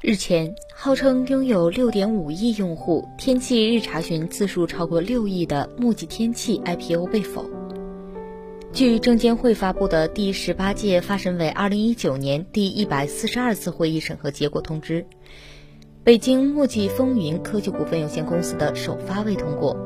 日前，号称拥有6.5亿用户、天气日查询次数超过6亿的墨迹天气 IPO 被否。据证监会发布的第十八届发审委2019年第一百四十二次会议审核结果通知，北京墨迹风云科技股份有限公司的首发未通过。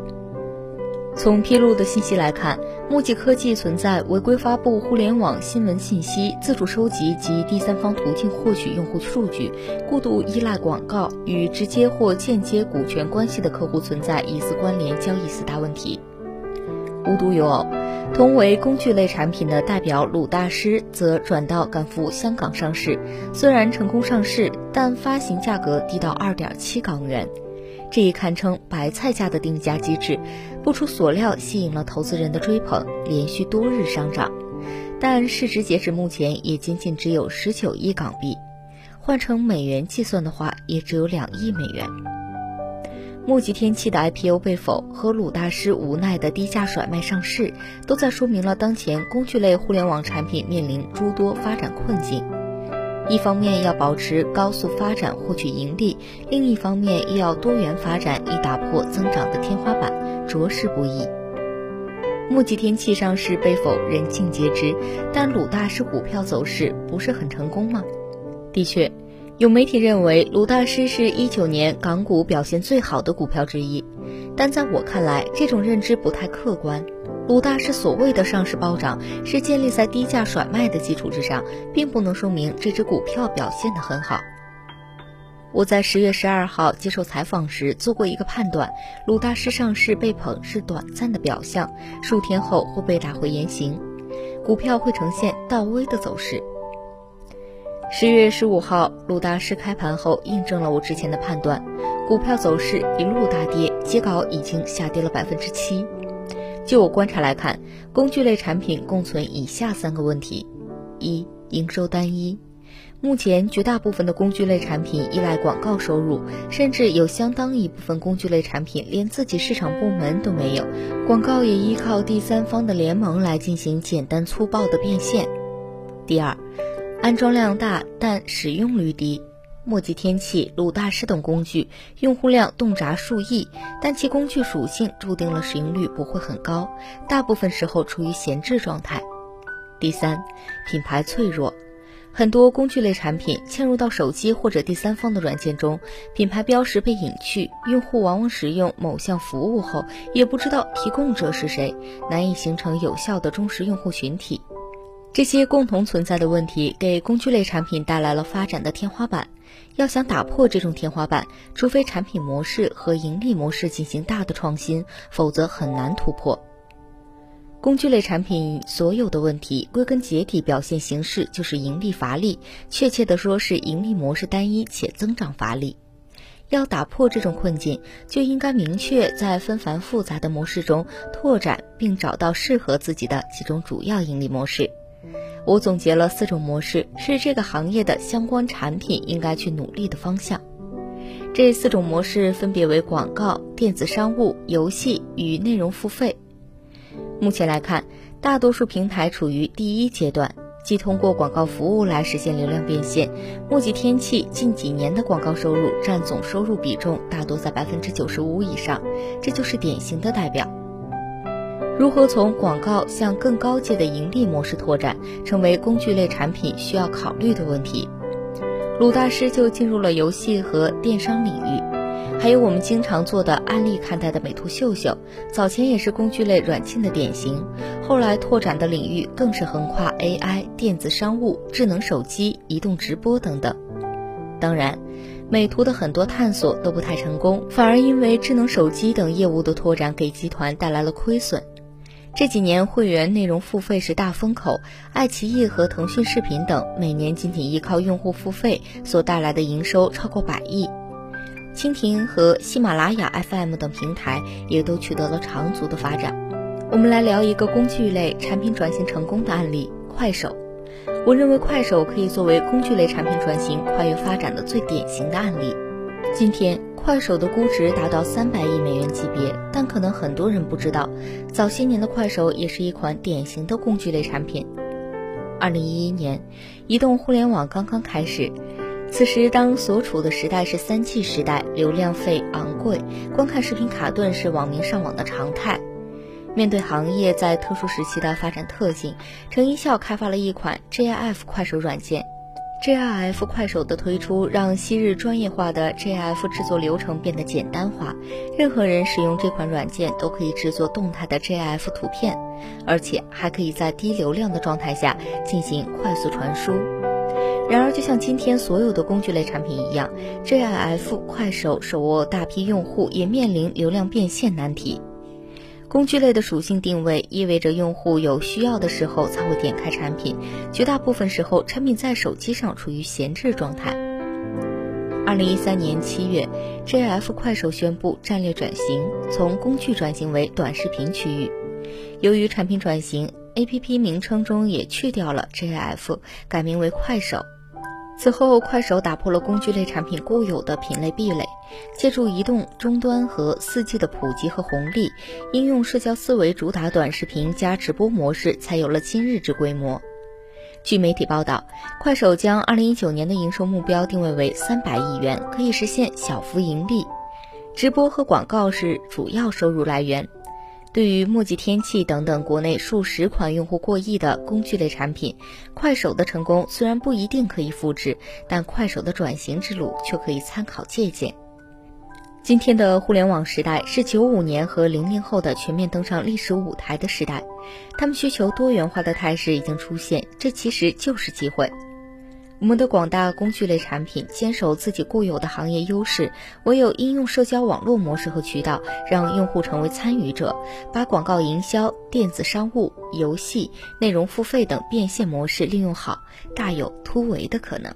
从披露的信息来看，墨迹科技存在违规发布互联网新闻信息、自主收集及第三方途径获取用户数据、过度依赖广告、与直接或间接股权关系的客户存在疑似关联交易四大问题。无独有偶，同为工具类产品的代表鲁大师则转到赶赴香港上市，虽然成功上市，但发行价格低到二点七港元。这一堪称白菜价的定价机制，不出所料吸引了投资人的追捧，连续多日上涨。但市值截止目前也仅仅只有十九亿港币，换成美元计算的话，也只有两亿美元。墨迹天气的 IPO 被否和鲁大师无奈的低价甩卖上市，都在说明了当前工具类互联网产品面临诸多发展困境。一方面要保持高速发展获取盈利，另一方面又要多元发展以打破增长的天花板，着实不易。墨迹天气上市被否人尽皆知，但鲁大师股票走势不是很成功吗？的确，有媒体认为鲁大师是一九年港股表现最好的股票之一，但在我看来，这种认知不太客观。鲁大师所谓的上市暴涨，是建立在低价甩卖的基础之上，并不能说明这只股票表现得很好。我在十月十二号接受采访时做过一个判断：鲁大师上市被捧是短暂的表象，数天后会被打回原形，股票会呈现倒 V 的走势。十月十五号，鲁大师开盘后印证了我之前的判断，股票走势一路大跌，截稿已经下跌了百分之七。就我观察来看，工具类产品共存以下三个问题：一、营收单一。目前绝大部分的工具类产品依赖广告收入，甚至有相当一部分工具类产品连自己市场部门都没有，广告也依靠第三方的联盟来进行简单粗暴的变现。第二，安装量大，但使用率低。墨迹天气、鲁大师等工具用户量动辄数亿，但其工具属性注定了使用率不会很高，大部分时候处于闲置状态。第三，品牌脆弱，很多工具类产品嵌入到手机或者第三方的软件中，品牌标识被隐去，用户往往使用某项服务后也不知道提供者是谁，难以形成有效的忠实用户群体。这些共同存在的问题给工具类产品带来了发展的天花板。要想打破这种天花板，除非产品模式和盈利模式进行大的创新，否则很难突破。工具类产品所有的问题，归根结底表现形式就是盈利乏力，确切的说是盈利模式单一且增长乏力。要打破这种困境，就应该明确在纷繁复杂的模式中拓展并找到适合自己的几种主要盈利模式。我总结了四种模式，是这个行业的相关产品应该去努力的方向。这四种模式分别为广告、电子商务、游戏与内容付费。目前来看，大多数平台处于第一阶段，即通过广告服务来实现流量变现。墨迹天气近几年的广告收入占总收入比重大多在百分之九十五以上，这就是典型的代表。如何从广告向更高阶的盈利模式拓展，成为工具类产品需要考虑的问题。鲁大师就进入了游戏和电商领域，还有我们经常做的案例看待的美图秀秀，早前也是工具类软件的典型，后来拓展的领域更是横跨 AI、电子商务、智能手机、移动直播等等。当然，美图的很多探索都不太成功，反而因为智能手机等业务的拓展给集团带来了亏损。这几年会员内容付费是大风口，爱奇艺和腾讯视频等每年仅仅依靠用户付费所带来的营收超过百亿，蜻蜓和喜马拉雅 FM 等平台也都取得了长足的发展。我们来聊一个工具类产品转型成功的案例——快手。我认为快手可以作为工具类产品转型跨越发展的最典型的案例。今天。快手的估值达到三百亿美元级别，但可能很多人不知道，早些年的快手也是一款典型的工具类产品。二零一一年，移动互联网刚刚开始，此时当所处的时代是三 G 时代，流量费昂贵，观看视频卡顿是网民上网的常态。面对行业在特殊时期的发展特性，程一笑开发了一款 GIF 快手软件。GIF 快手的推出，让昔日专业化的 GIF 制作流程变得简单化。任何人使用这款软件都可以制作动态的 GIF 图片，而且还可以在低流量的状态下进行快速传输。然而，就像今天所有的工具类产品一样，GIF 快手手握大批用户，也面临流量变现难题。工具类的属性定位意味着用户有需要的时候才会点开产品，绝大部分时候产品在手机上处于闲置状态。二零一三年七月，GIF 快手宣布战略转型，从工具转型为短视频区域。由于产品转型，APP 名称中也去掉了 GIF，改名为快手。此后，快手打破了工具类产品固有的品类壁垒，借助移动终端和 4G 的普及和红利，应用社交思维主打短视频加直播模式，才有了今日之规模。据媒体报道，快手将2019年的营收目标定位为300亿元，可以实现小幅盈利，直播和广告是主要收入来源。对于墨迹天气等等国内数十款用户过亿的工具类产品，快手的成功虽然不一定可以复制，但快手的转型之路却可以参考借鉴。今天的互联网时代是九五年和零零后的全面登上历史舞台的时代，他们需求多元化的态势已经出现，这其实就是机会。我们的广大工具类产品坚守自己固有的行业优势，唯有应用社交网络模式和渠道，让用户成为参与者，把广告营销、电子商务、游戏、内容付费等变现模式利用好，大有突围的可能。